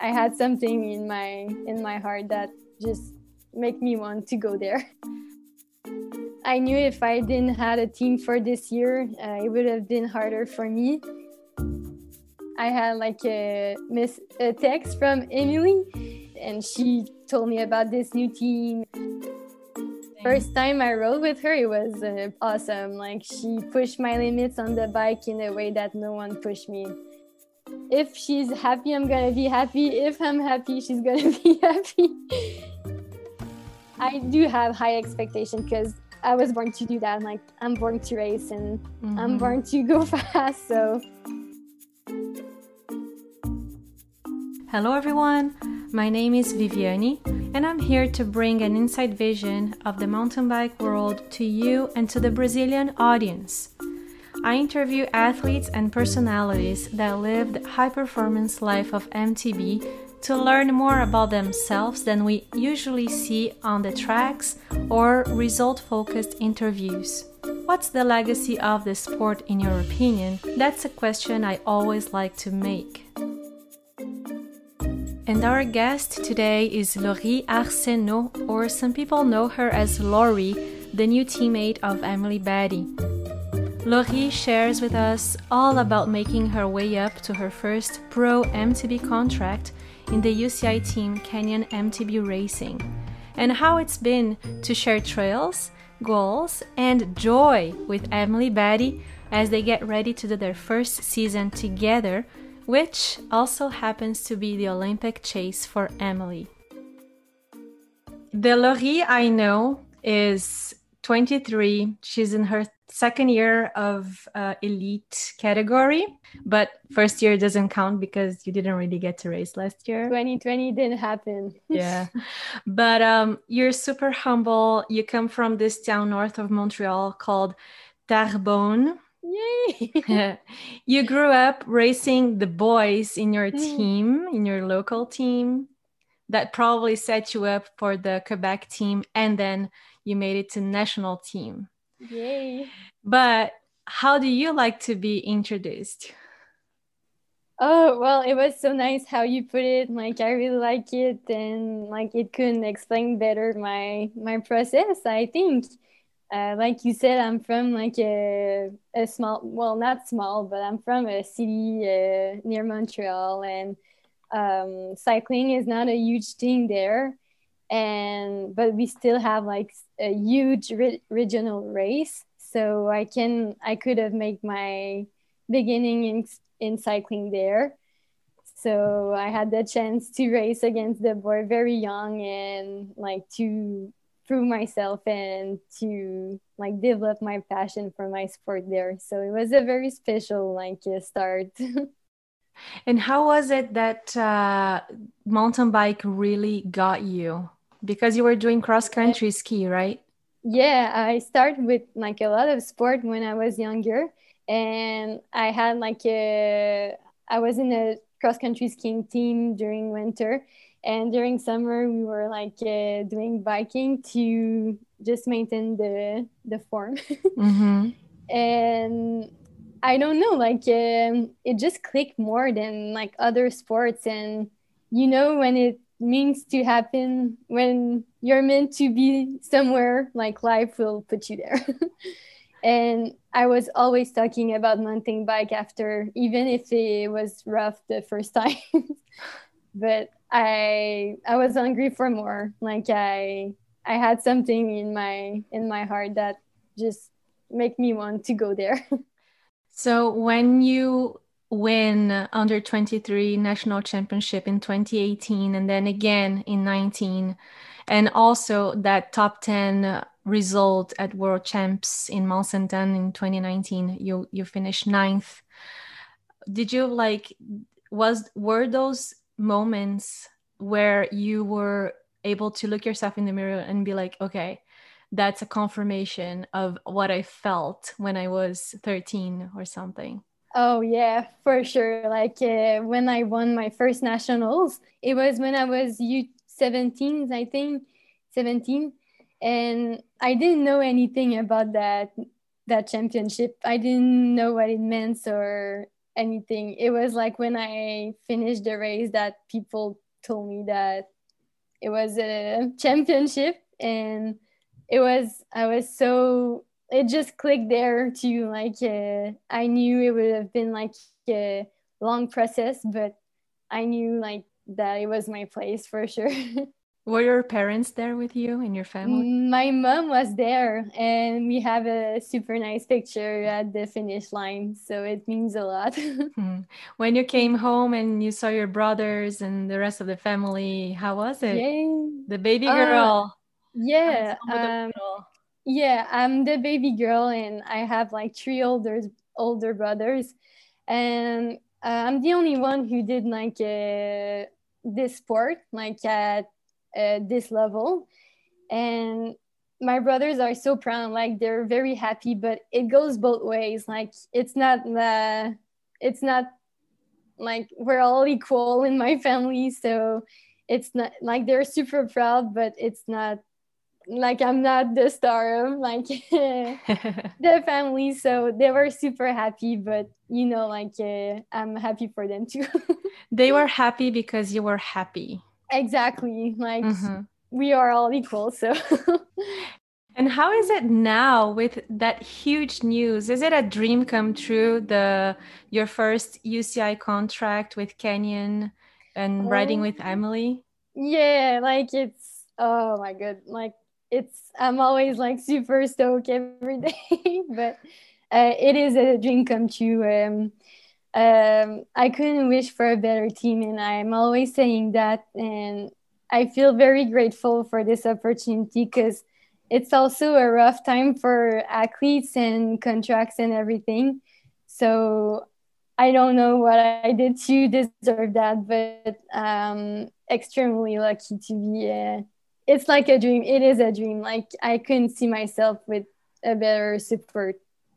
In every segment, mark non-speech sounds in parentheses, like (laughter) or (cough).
I had something in my in my heart that just make me want to go there. I knew if I didn't had a team for this year, uh, it would have been harder for me. I had like a, miss, a text from Emily, and she told me about this new team. First time I rode with her, it was uh, awesome. Like she pushed my limits on the bike in a way that no one pushed me. If she's happy, I'm gonna be happy. If I'm happy, she's gonna (laughs) be happy. I do have high expectation because I was born to do that. I'm Like I'm born to race and mm-hmm. I'm born to go (laughs) fast. So. Hello, everyone. My name is viviani and I'm here to bring an inside vision of the mountain bike world to you and to the Brazilian audience. I interview athletes and personalities that lived high performance life of MTB to learn more about themselves than we usually see on the tracks or result focused interviews. What's the legacy of the sport in your opinion? That's a question I always like to make. And our guest today is Laurie Arseneault, or some people know her as Laurie, the new teammate of Emily Batty. Laurie shares with us all about making her way up to her first pro MTB contract in the UCI team Canyon MTB Racing, and how it's been to share trails, goals, and joy with Emily Batty as they get ready to do their first season together, which also happens to be the Olympic chase for Emily. The Laurie I know is 23. She's in her second year of uh, elite category but first year doesn't count because you didn't really get to race last year 2020 didn't happen (laughs) yeah but um, you're super humble you come from this town north of montreal called Terrebonne. Yay! (laughs) (laughs) you grew up racing the boys in your mm. team, in your local team. That probably set you up for the Quebec team, and then you made it to national team. Yay. But how do you like to be introduced? Oh, well, it was so nice how you put it. Like I really like it and like it couldn't explain better my my process, I think. Uh, like you said, I'm from like a, a small, well, not small, but I'm from a city uh, near Montreal, and um, cycling is not a huge thing there and but we still have like a huge re- regional race. So i can i could have made my beginning in in cycling there. So i had the chance to race against the boy very young and like to prove myself and to like develop my passion for my sport there. So it was a very special like uh, start. (laughs) And how was it that uh, mountain bike really got you because you were doing cross country ski, right? Yeah, I started with like a lot of sport when I was younger, and I had like a I was in a cross country skiing team during winter, and during summer we were like uh, doing biking to just maintain the the form. (laughs) mm-hmm. And I don't know, like um, it just clicked more than like other sports, and you know when it means to happen when you're meant to be somewhere like life will put you there. (laughs) And i was always talking about mountain bike after even if it was rough the first (laughs) time. But i i was hungry for more. Like i i had something in my in my heart that just make me want to go there. (laughs) So when you win under 23 national championship in 2018 and then again in 19 and also that top 10 result at world champs in Mont Saint in 2019 you you finished ninth. Did you like was were those moments where you were able to look yourself in the mirror and be like okay that's a confirmation of what i felt when i was 13 or something Oh yeah, for sure. Like uh, when I won my first nationals, it was when I was U 17, I think, 17, and I didn't know anything about that that championship. I didn't know what it meant or anything. It was like when I finished the race that people told me that it was a championship and it was I was so it just clicked there to like uh, I knew it would have been like a long process but I knew like that it was my place for sure. (laughs) Were your parents there with you and your family? My mom was there, and we have a super nice picture at the finish line. So it means a lot. (laughs) Hmm. when you came home and you saw your brothers and the rest of the family, how was it? Yay. The baby uh, girl. Uh, yeah. Um, yeah, I'm the baby girl, and I have like three older older brothers, and uh, I'm the only one who did like uh, this sport, like at uh, this level. And my brothers are so proud like they're very happy but it goes both ways. Like it's not the it's not like we're all equal in my family so it's not like they're super proud but it's not like i'm not the star of like (laughs) (laughs) the family so they were super happy but you know like uh, i'm happy for them too (laughs) they were happy because you were happy Exactly. Like mm-hmm. we are all equal. So. and how is it now with that huge news? Is it a dream come true? The your first UCI contract with Canyon and oh. riding with Emily? Yeah, like it's oh my god, like it's I'm always like super stoked every (laughs) day, but uh, it is a dream come true. Um, um, I couldn't wish for a better team, and I'm always saying that. And I feel very grateful for this opportunity because it's also a rough time for athletes and contracts and everything. So I don't know what I did to deserve that, but um, extremely lucky to be. Uh, it's like a dream. It is a dream. Like I couldn't see myself with a better support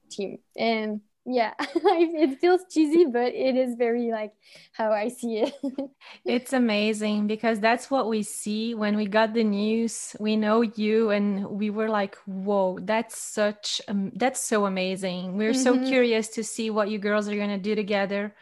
team, and yeah (laughs) it feels cheesy but it is very like how i see it (laughs) it's amazing because that's what we see when we got the news we know you and we were like whoa that's such um, that's so amazing we're mm-hmm. so curious to see what you girls are going to do together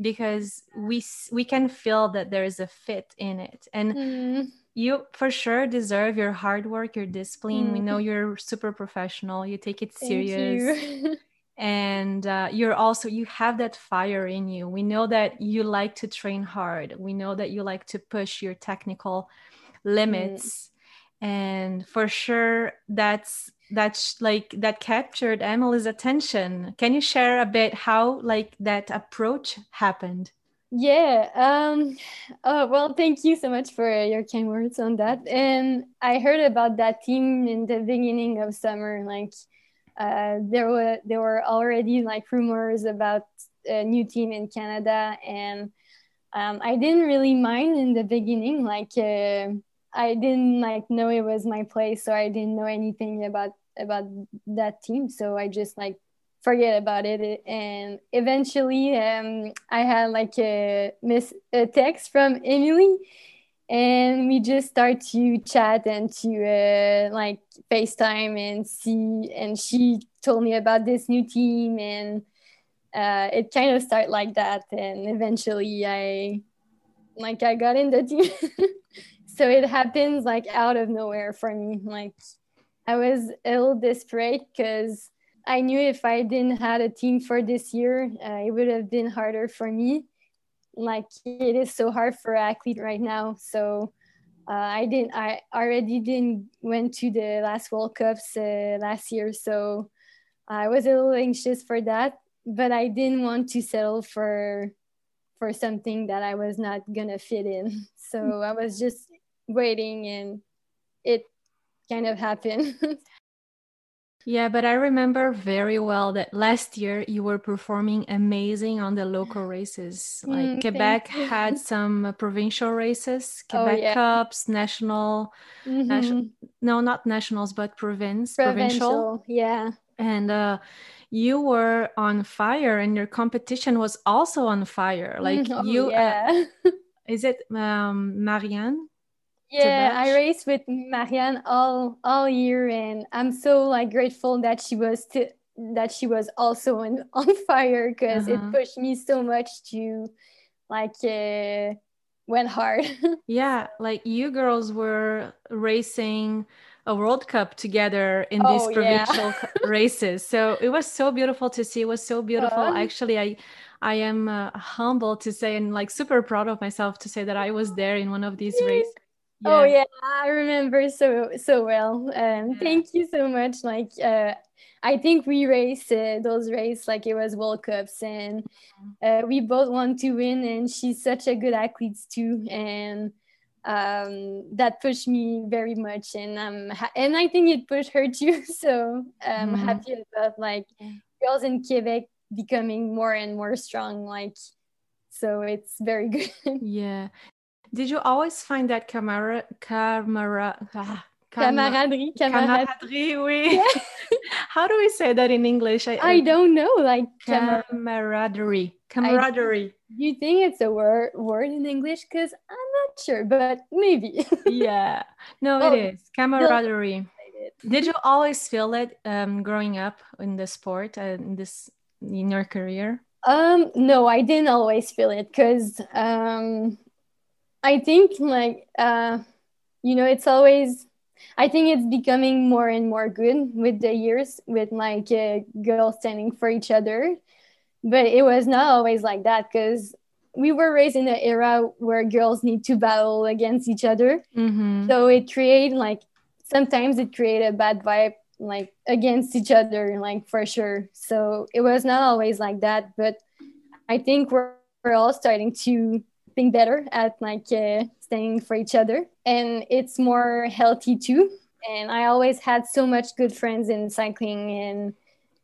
because we we can feel that there is a fit in it and mm. You for sure deserve your hard work your discipline. Mm. we know you're super professional. You take it serious. (laughs) And uh, you're also you have that fire in you. We know that you like to train hard. We know that you like to push your technical limits. Mm. and for sure that's that's like that captured emily's attention. Can you share a bit how like that approach happened yeah um oh well thank you so much for your kind words on that and i heard about that team in the beginning of summer like uh, there were there were already like rumors about a new team in Canada, and um, I didn't really mind in the beginning. Like uh, I didn't like know it was my place, so I didn't know anything about about that team. So I just like forget about it. And eventually, um, I had like a miss a text from Emily and we just start to chat and to uh, like FaceTime and see. And she told me about this new team, and uh, it kind of started like that. And eventually, I like I got in the team. (laughs) so it happens like out of nowhere for me. Like I was a little desperate because I knew if I didn't had a team for this year, uh, it would have been harder for me. Like it is so hard for athlete right now. So uh, i didn't i already didn't went to the last world cups uh, last year. So i was a little anxious for that but i didn't want to settle for for something that i was not gonna fit in. So i was just waiting and it kind of happened (laughs) Yeah, but I remember very well that last year you were performing amazing on the local races. Like mm, Quebec had (laughs) some provincial races, oh, Quebec oh, yeah. Cups, national, mm-hmm. nation, no, not nationals, but province, provincial. provincial. Yeah. And uh, you were on fire, and your competition was also on fire. Like oh, you, uh, yeah. uh, (laughs) is it um, Marianne? Yeah i raced with marianne all all year and i'm so like grateful that she was to that she was also on, (laughs) on fire because uh-huh. it pushed me so much to like uh, went hard. (laughs) yeah, like you girls were racing a World Cup together in these oh, provincial (laughs) yeah. races. So it was so beautiful to see. It was so beautiful. Actually, I I am uh, humbled to say and like super proud of myself to say that I was there in one of these races. Oh, yeah. Oh yeah, I remember so so well. Um, yeah. Thank you so much. Like uh, I think we raced uh, those races like it was World Cups, and uh, we both want to win. And she's such a good athlete too, and um, that pushed me very much. And um, and I think it pushed her too. (laughs) So I'm mm-hmm. happy about like girls in Quebec becoming more and more strong. Like so, it's very (laughs) good. yeah. Did you always find that camera camera? Ah camaraderie, camaraderie, oui. Yeah. (laughs) How do we say that in English? I, I don't know, like camaraderie, camaraderie. do you think it's a word word in English? Because I'm not sure, but maybe. (laughs) yeah, no, oh, it is camaraderie. Did you always feel it um, growing up in the sport and in this in your career? Um, no, I didn't always feel it because um, I think like uh, you know, it's always I think it's becoming more and more good with the years, with like uh, girls standing for each other. But it was not always like that because we were raised in an era where girls need to battle against each other. Mm-hmm. So it created like sometimes it created a bad vibe like against each other, like for sure. So it was not always like that. But I think we're, we're all starting to think better at like uh, staying for each other. And it's more healthy too. And i always had so much good friends in cycling and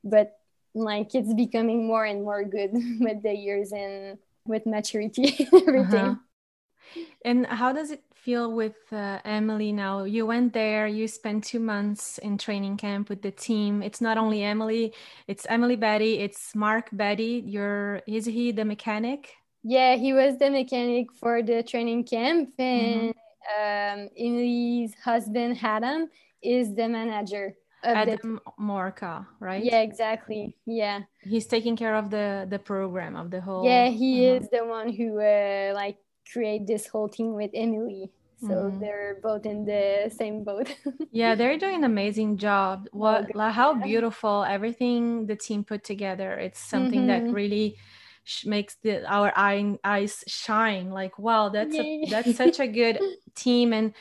but like it's becoming more and more good (laughs) with the years and with maturity (laughs) everything uh-huh. and how does it feel with uh, emily now? You went there you spent two months in training camp with the team. It's not only emily it's emily batty it's mark batty. You're is he the mechanic yeah, he was the mechanic for the training camp, and mm-hmm. um, Emily's husband Adam is the manager. Adam the... Morka, right? Yeah, exactly. Yeah, he's taking care of the the program of the whole. Yeah, he uh-huh. is the one who uh, like create this whole team with Emily. So mm-hmm. they're both in the same boat. (laughs) yeah, they're doing an amazing job. What, oh, how beautiful everything the team put together. It's something mm-hmm. that really makes the our eye, eyes shine like wow that's a, that's such a good (laughs) team and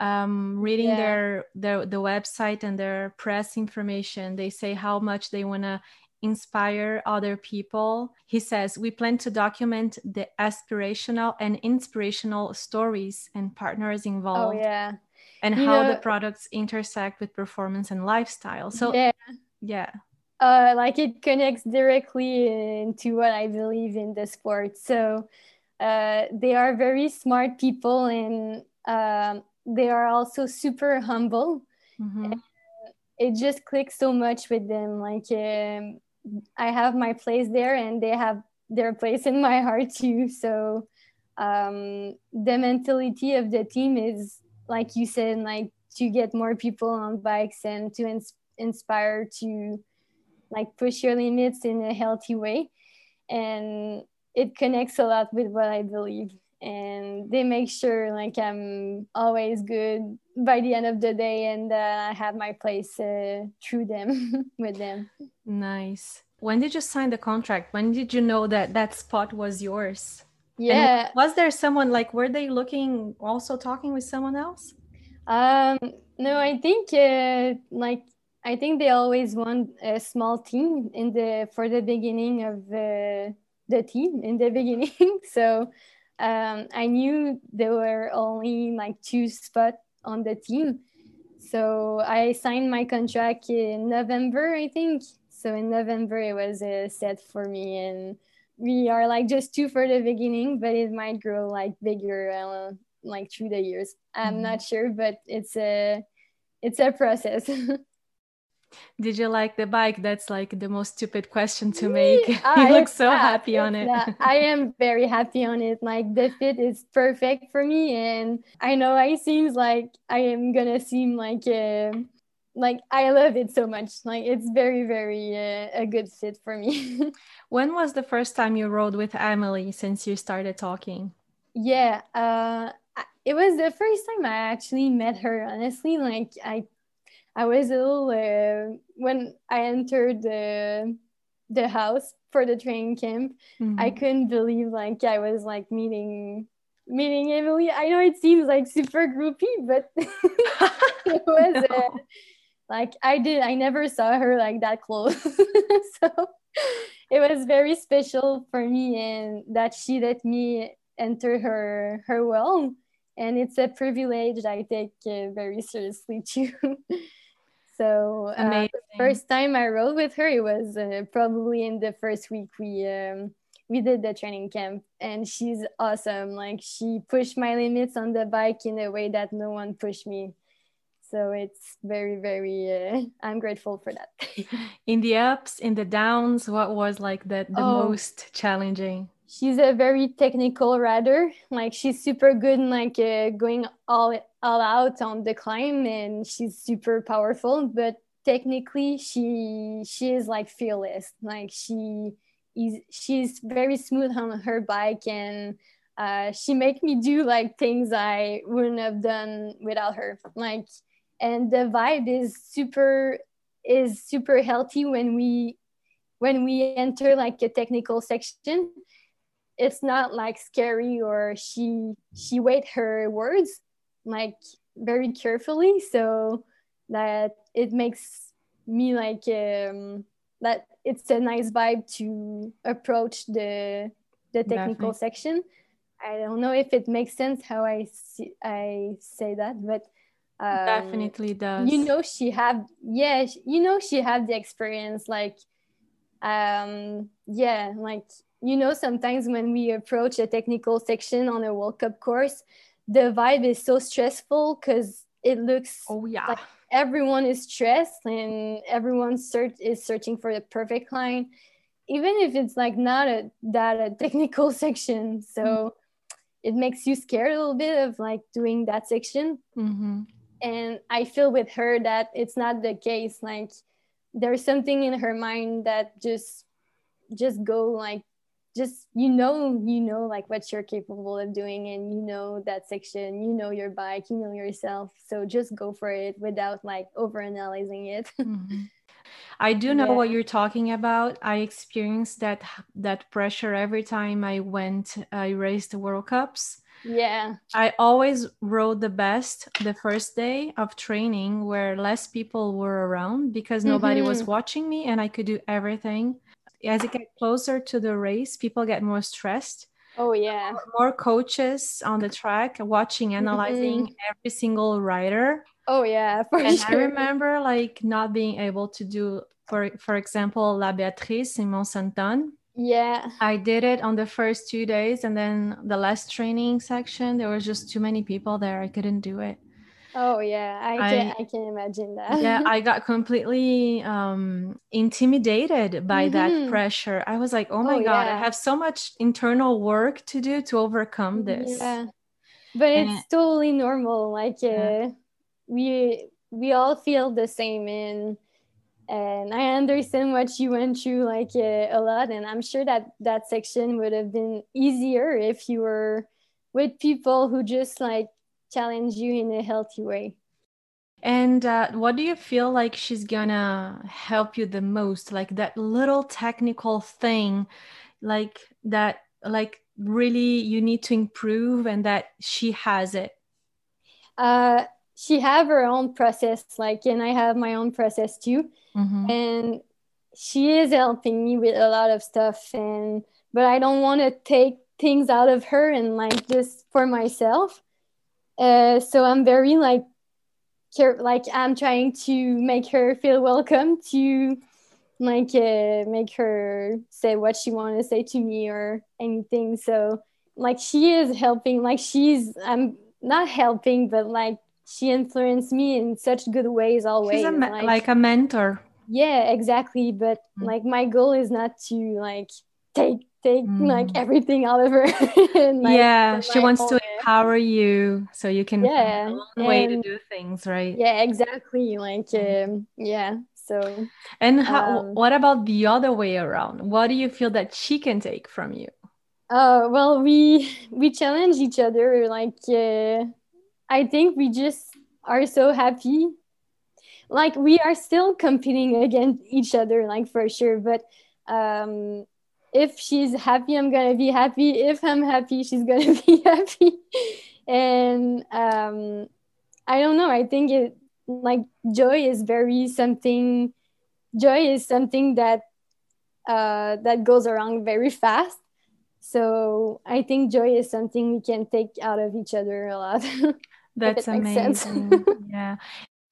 um, reading yeah. their their the website and their press information they say how much they want to inspire other people. He says we plan to document the aspirational and inspirational stories and partners oh, involved oh yeah. and you how know, the products intersect with performance and lifestyle. So yeah. yeah uh, like it connects directly into what I believe in the sport. So uh, they are very smart people and uh, they are also super humble. Mm-hmm. It just clicks so much with them. Like um, I have my place there and they have their place in my heart too. So um, the mentality of the team is, like you said, like to get more people on bikes and to ins- inspire to like push your limits in a healthy way. And it connects a lot with what i believe. And they make sure like i'm always good by the end of the day and uh, i have my place uh, through them (laughs) with them. Nice. When did you sign the contract? When did you know that that spot was yours? Yeah. and was there someone like were they looking also talking with someone else? Um no i think uh, like I think they always want a small team in the for the beginning of the the team in the (laughs) beginning. so um, I knew there were only like two spots on the team. So I signed my contract in November, I think. So in November it was uh, set for me, and we are like just two for the beginning, but it might grow like bigger uh, like through the years. I'm mm-hmm. not sure, but it's a it's a process. (laughs) Did you like the bike? That's like the most stupid question to make. (laughs) you look so happy on it. I (laughs) am very happy on it. Like the fit is perfect for me, and I know I seems like I am gonna seem like a like I love it so much. Like it's very, very uh, a good fit for me. (laughs) when was the first time you rode with Emily since you started talking? Yeah, uh, it was the first time I actually met her. Honestly, like I, I was a little uh, when I entered the the house for the training camp. Mm-hmm. I couldn't believe like I was like meeting meeting Emily. I know it seems like super groupie, but (laughs) it (laughs) was uh, like I did. I never saw her like that close, (laughs) so it was very special for me, and that she let me enter her her world, and it's a privilege I take uh, very seriously too. So uh, the first time I rode with her, it was uh, probably in the first week we. Um, we did the training camp and she's awesome. Like she pushed my limits on the bike in a way that no one pushed me. So it's very very uh, i'm grateful for that. (laughs) In the ups in the downs what was like the, the oh, most challenging she's a very technical rider like she's super good in like uh, going all all out on the climb and she's super powerful but technically she she is like fearless like she is she's very smooth on her bike and uh, she make me do like things I wouldn't have done without her. Like, and the vibe is super is super healthy when we when we enter like a technical section. It's not like scary or she she weighed her words like very carefully so that it makes me like um, that it's a nice vibe to approach the the technical Definitely. section. I don't know if it makes sense how I see, I say that, but um, definitely does. You know, she have yeah, you know, she have the experience. Like, um, yeah, like you know, sometimes when we approach a technical section on a World Cup course, the vibe is so stressful because it looks oh yeah like everyone is stressed and everyone search is searching for the perfect line even if it's like not a that a technical (laughs) section so mm-hmm. it makes you scared a little bit of like doing that section mm-hmm. and i feel with her that it's not the case like there's something in her mind that just just go like just you know you know like what you're capable of doing and you know that section you know your bike you know yourself so just go for it without like over analyzing it (laughs) mm-hmm. i do know yeah. what you're talking about i experienced that that pressure every time i went i raced the world cups yeah i always rode the best the first day of training where less people were around because nobody mm-hmm. was watching me and i could do everything as it gets closer to the race, people get more stressed. Oh yeah. More coaches on the track watching, analyzing mm-hmm. every single rider. Oh yeah, for and sure. I remember like not being able to do for for example La Beatrice in Mont Saint-Anne. Yeah. I did it on the first two days and then the last training section there was just too many people there. I couldn't do it. Oh yeah, I can I, can imagine that. yeah, (laughs) I got completely um, intimidated by mm-hmm. that pressure. I was like, oh my oh, god, yeah. I have so much internal work to do to overcome this. Yeah, but and it's totally normal. Like uh, yeah. we we all feel the same, and and I understand what you went through like uh, a lot, and I'm sure that that section would have been easier if you were with people who just like challenge you in a healthy way. And uh, what do you feel like she's gonna help you the most? Like that little technical thing, like that, like really you need to improve, and that she has it. Uh, she have her own process, like, and I have my own process too. Mm-hmm. And she is helping me with a lot of stuff, and but I don't want to take things out of her and like just for myself uh, so I'm very like care like I'm trying to make her feel welcome to like uh, make her say what she want to say to me or anything. So like she is helping like she's I'm not helping but like she influenced me in such good ways always. She's a like, like, a mentor. Yeah, exactly. But mm. like my goal is not to like take take mm. like everything out of her. (laughs) and, like, yeah, she wants to empower you so you can yeah way to do things, right? Yeah, exactly. Like um, yeah. So and how, um, what about the other way around? What do you feel that she can take from you? Uh, well, we we challenge each other. Like, uh, I think we just are so happy. Like, we are still competing against each other, like for sure. But um, if she's happy, I'm gonna be happy. If I'm happy, she's gonna (laughs) be happy. and um, I don't know. I think it like joy is very something. Joy is something that uh, that goes around very fast so I think joy is something we can take out of each other a lot. (laughs) That's amazing. yeah.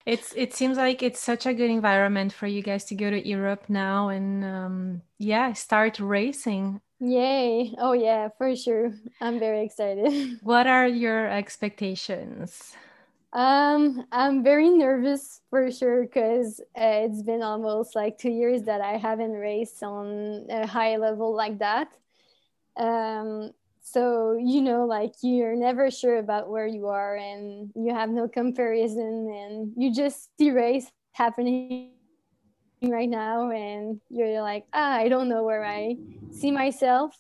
It's it seems like it's such a good environment for you guys to go to Europe now and um, yeah, start racing. Yay. Oh yeah, for sure. I'm very excited. (laughs) What are your expectations? Um, I'm very nervous for sure because uh, it's been almost like two years that I haven't raced on a high level like that um, so you know like you're never sure about where you are and you have no comparison and you just see race happening right now and you're like ah i don't know where i see myself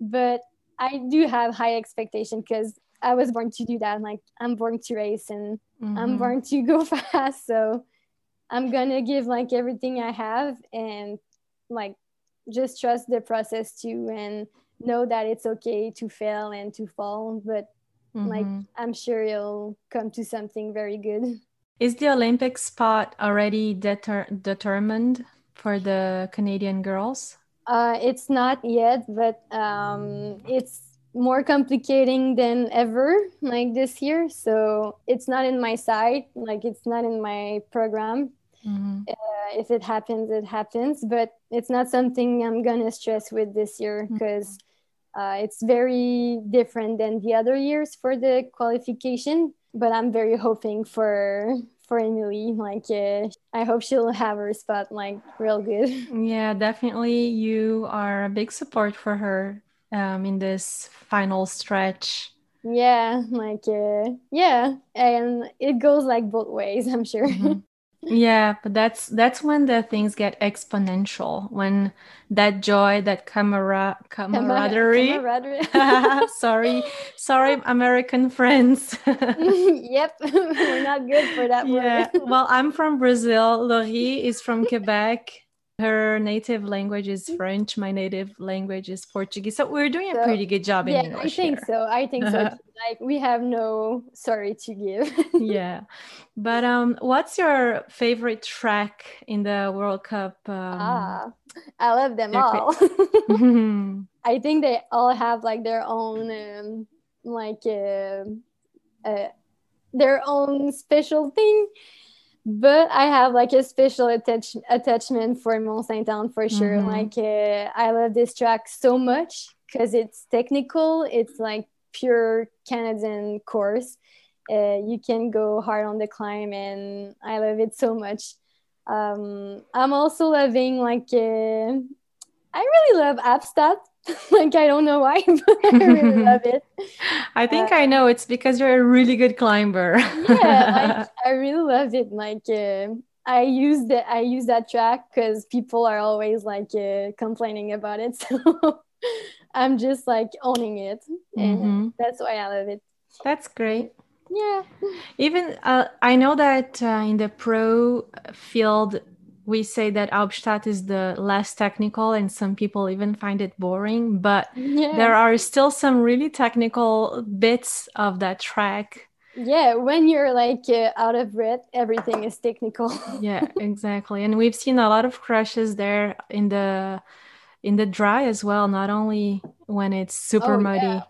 but i do have high expectation because i was born to do that like i'm born to race and mm-hmm. i'm born to go (laughs) fast so i'm gonna give like everything i have and like just trust the process too and know that it's okay to fail and to fall but mm-hmm. like i'm sure you'll come to something very good. Is the olympic spot already deter- determined for the canadian girls? Uh, it's not yet but um, it's more complicating than ever like this year. So it's not in my side like it's not in my program. Mm-hmm. uh, if it happens it happens but it's not something i'm gonna stress with this year because mm-hmm uh, it's very different than the other years for the qualification, but I'm very hoping for for Emily. Like, uh, I hope she'll have her spot like real good. (laughs) Yeah, definitely. You are a big support for her um, in this final stretch. Yeah, like, uh, yeah, and it goes like both ways. (laughs) I'm sure. Mm-hmm. Yeah, but that's that's when the things get exponential. When that joy, that camera camaraderie. camaraderie. (laughs) sorry, (laughs) sorry, American friends. (laughs) yep, we're not good for that yeah. word. well, I'm from Brazil. Laurie is from Quebec. Her native language is French. My native language is Portuguese. So we're doing a pretty good job in yeah, English. I think here. so. I think so. (laughs) like we have no sorry to give. (laughs) yeah, but um, what's your favorite track in the World Cup? Um, ah, I love them all. (laughs) I think they all have like their own um, like uh, uh, their own special thing but I have like a special attach- attachment for Mont Saint Anne for sure. Mm-hmm. Like uh, I love this track so much because it's technical. It's like pure Canadian course. Uh, you can go hard on the climb, and I love it so much. Um, I'm also loving like uh, I really love Albstadt (laughs) like I don't know why, (laughs) but I really (laughs) love it. I think uh, I know it's because you're a really good climber. yeah, like, I really love it. Like uh, I use that I use that track because people are always like uh, complaining about it, so I'm just like owning it, and mm-hmm. that's why I love it. That's great. Yeah. Even uh, I know that uh, in the pro field we say that Albstadt is the less technical, and some people even find it boring. But yeah. there are still some really technical bits of that track. Yeah, when you're like uh, out of breath, everything is technical. (laughs) yeah, exactly. And we've seen a lot of crashes there in the in the dry as well, not only when it's super oh, muddy. Yeah.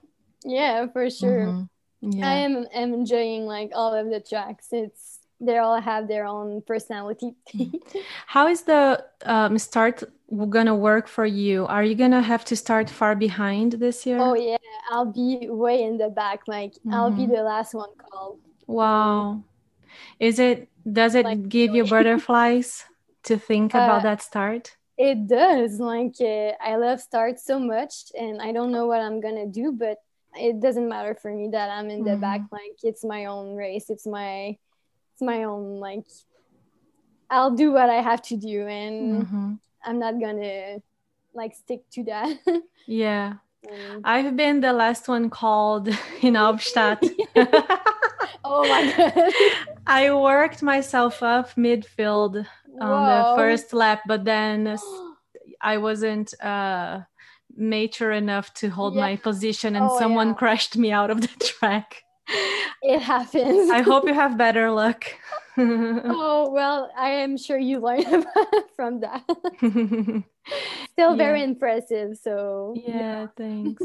yeah, for sure. Mm-hmm. Yeah. I am, am enjoying like all of the tracks. It's they all have their own personality. (laughs) How is the um, start gonna work for you? Are you gonna have to start far behind this year? Oh yeah, I'll be way in the back. Like mm-hmm. I'll be mm-hmm. the last one called. Wow, is it? Does it like, give you (laughs) butterflies to think uh, about that start? It does. Like uh, I love start so much, and I don't know what I'm gonna do, but it doesn't matter for me that I'm in the mm-hmm. back. Like it's my own race. It's my it's my own like. I'll do what I have to do, and mm-hmm. I'm not gonna like stick to that. (laughs) yeah. Um, I've been the last one called (laughs) in Albstadt. (laughs) oh my god. I worked myself up midfield on the first lap, but then (gasps) I wasn't uh, mature enough to hold yeah. my position and oh, someone yeah. crashed me out of the track. (laughs) It happens. I hope you have better luck. (laughs) oh, well, I am sure you learned (laughs) from that. Still yeah. very impressive. So, yeah, thanks.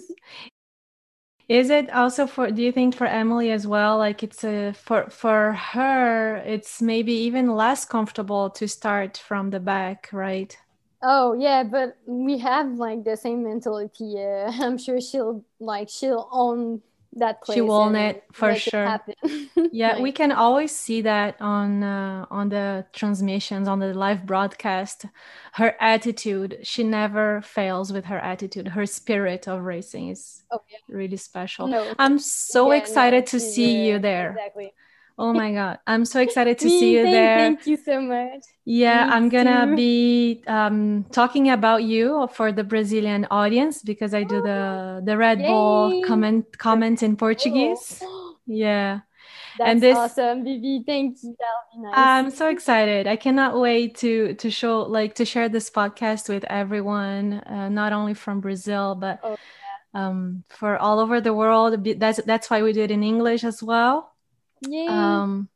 Is it also for do you think for Emily as well like it's a for for her it's maybe even less comfortable to start from the back, right? Oh yeah, but we have like the same mentality. Yeah, I'm sure she'll like she'll own that place. She own it for sure. It (laughs) yeah, like, we can always see that on uh, on the transmissions on the live broadcast. Her attitude, she never fails with her attitude. Her spirit of racing is oh, yeah. really special. No, I'm so yeah, excited no, to see you there. Exactly. Oh my god, I'm so excited to (laughs) see you thank, there. Thank you so much. Yeah, Me I'm gonna be um, talking about you for the Brazilian audience because I do the the Red Yay. Bull comment comment in Portuguese. (gasps) Oh. Yeah. That's and this, awesome, Vivi. Thank you. That'll be nice. I'm so excited. I cannot wait to to show like to share this podcast with everyone, uh, not only from Brazil but oh, yeah. um, for all over the world. That's that's why we do it in English as well. Yeah. Um,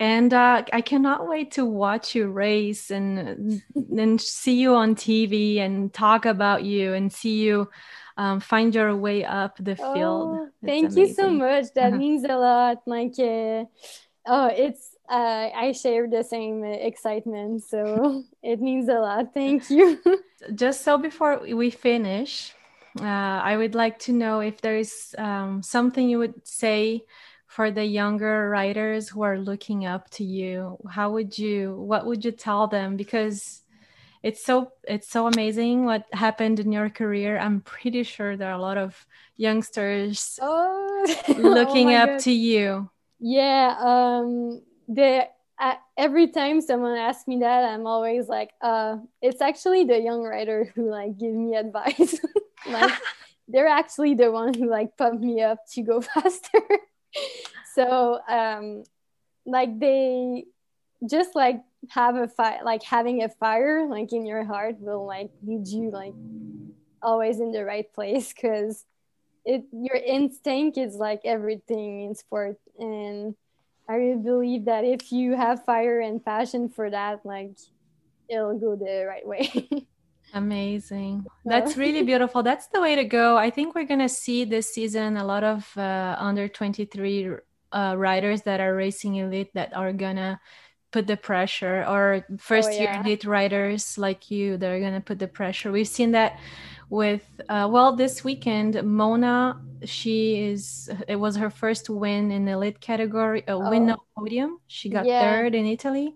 and uh, I cannot wait to watch you race and then see you on TV and talk about you and see you um, find your way up the field. Oh, thank you so much. That means a lot. Like, uh, oh, it's uh, I share the same excitement, so (laughs) it means a lot. Thank you. (laughs) Just so before we finish, uh, I would like to know if there is um, something you would say for the younger writers who are looking up to you how would you what would you tell them? Because it's so it's so amazing what happened in your career. I'm pretty sure there are a lot of youngsters (laughs) (laughs) oh, looking oh up God. to you. Yeah um the uh, every time someone asks me that i'm always like uh it's actually the young writer (laughs) who like give me advice. Like they're actually the one who like pump me up to go faster (laughs) so um like they just like have a fire like having a fire like in your heart will like lead you like always in the right place because it your instinct is like everything in sport. And i really believe that if you have fire and passion for that like it'll go the right way (laughs) Amazing. That's really beautiful. That's the way to go. I think we're going to see this season a lot of uh, under 23 uh, riders that are racing elite that are going to put the pressure or first oh, yeah. year elite riders like you that are going to put the pressure. We've seen that with uh, well this weekend Mona she is it was her first win in the elite category a oh. win no podium she got yeah. third in Italy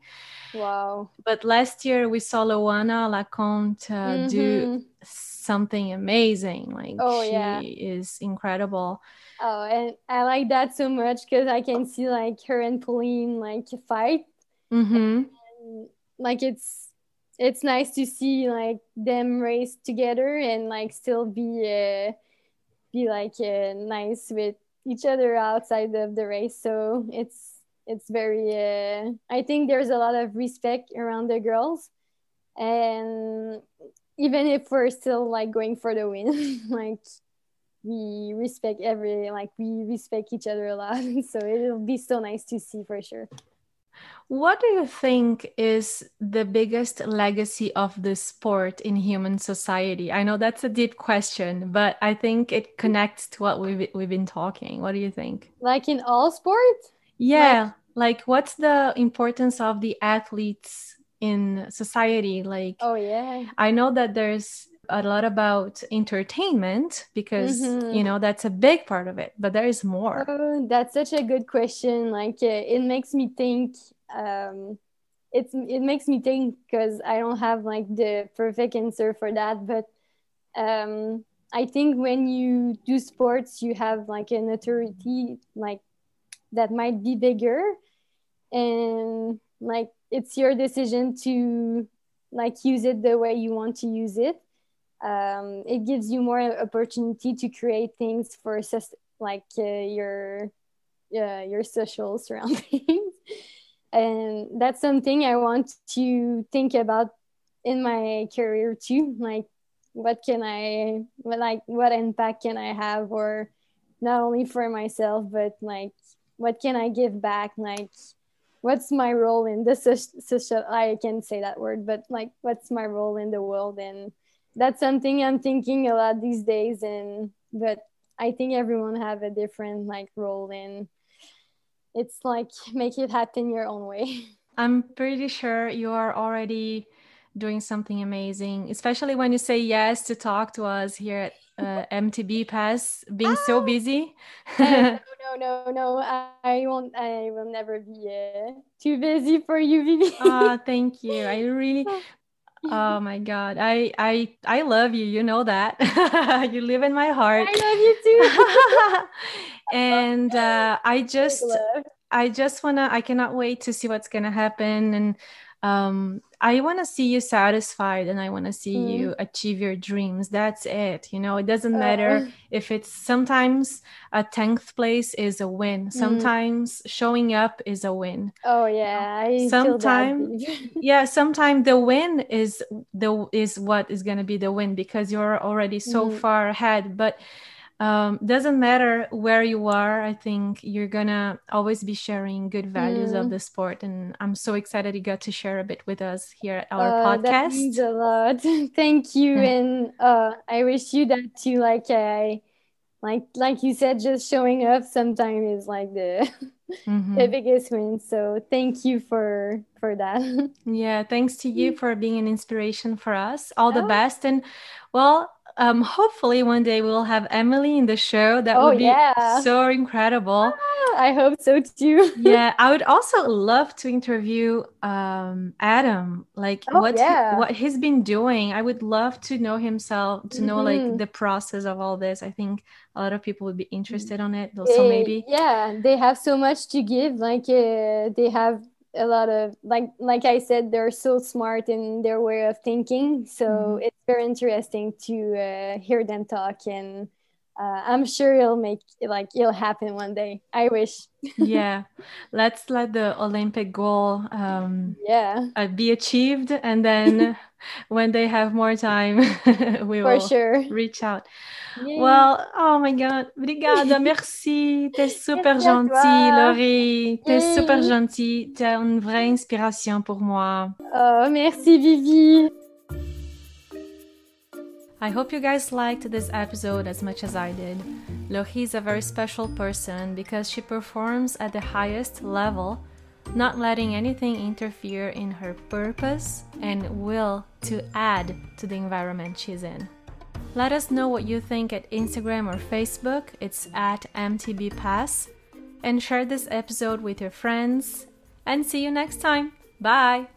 Wow. But last year we saw Loana Lecomte uh, mm-hmm. do something amazing. Like oh, she yeah. is incredible. Oh, and I like that so much because I can see like her and Pauline like fight. Mm-hmm. And, like it's it's nice to see like them race together and like still be uh, be like uh, nice with each other outside of the race. So it's it's very uh, i think there's a lot of respect around the girls. And even if we're still like going for the win (laughs) like we respect every like we respect each other a lot. (laughs) So it'll be so nice to see for sure what do you think is the biggest legacy of the sport in human society? I know that's a deep question, but I think it connects to what we've, we've been talking. What do you think? Like in all sports? Yeah. Like, like what's the importance of the athletes in society? Like, oh, yeah. I know that there's a lot about entertainment because mm-hmm. you know that's a big part of it but there is more oh, that's such a good question like uh, it makes me think um it's it makes me think because I don't have like the perfect answer for that, but um, I think when you do sports, you have like an authority like that might be bigger, and like it's your decision to like use it the way you want to use it. Um, it gives you more opportunity to create things for like uh, your uh, your social (laughs) surroundings. And that's something i want to think about in my career too like what can i what, like what impact can i have or not only for myself but like what can i give back? Like what's my role in the social i can say that word but like what's my role in the world and that's something i'm thinking a lot these days and but i think everyone have a different like role in it's like make it happen your own way. (laughs) I'm pretty sure you are already doing something amazing, especially when you say yes to talk to us here at uh, MTB Pass, being ah! so busy. no, (laughs) no, no, no. I won't. I will never be uh, too busy for you, Vivi. Ah, (laughs) thank you. I really. Oh my God, I I I love you. You know that. (laughs) you live in my heart. I love you too. (laughs) (laughs) and uh, I just I just wanna. I cannot wait to see what's gonna happen, and um, I want to see you satisfied, and I want to see mm. you achieve your dreams. That's it. You know, it doesn't matter uh. if it's sometimes a tenth place is a win. Mm. Sometimes showing up is a win. Oh yeah, I sometimes (laughs) yeah, sometimes the win is the is what is gonna be the win because you're already so mm. far ahead, but um, doesn't matter where you are i think you're gonna always be sharing good values mm. of the sport and i'm so excited you got to share a bit with us here at our uh, podcast that means a lot. (laughs) Thank you and uh, i wish you that too like i like like you said just showing up sometimes is like the (laughs) mm-hmm. the biggest win so thank you for for that. (laughs) Yeah thanks to you for being an inspiration for us. All the best and well um, hopefully one day we'll have Emily in the show. That oh, would be yeah. so incredible. Ah, I hope so too. (laughs) yeah, I would also love to interview um, Adam, like oh, what yeah. he, what he's been doing. I would love to know himself, to know mm-hmm. like the process of all this. I think a lot of people would be interested on it. So maybe yeah, they have so much to give. Like uh, they have a lot of like like I said, they're so smart in their way of thinking. So mm-hmm. it's very interesting to uh, hear them talk, and uh, I'm sure it'll make like it'll happen one day. I wish. (laughs) yeah, let's let the Olympic goal um, yeah uh, be achieved, and then (laughs) when they have more time, (laughs) we For will sure. reach out. Yay. Well, oh my God, obrigada, (laughs) merci. T'es super gentil, Laurie. T'es super gentil. T'es une vraie inspiration pour moi. Oh, merci, Vivi. I hope you guys liked this episode as much as I did. Laurie is a very special person because she performs at the highest level, not letting anything interfere in her purpose and will to add to the environment she's in. Let us know what you think at Instagram or Facebook. It's at MTB Pass. And share this episode with your friends. And see you next time. Bye.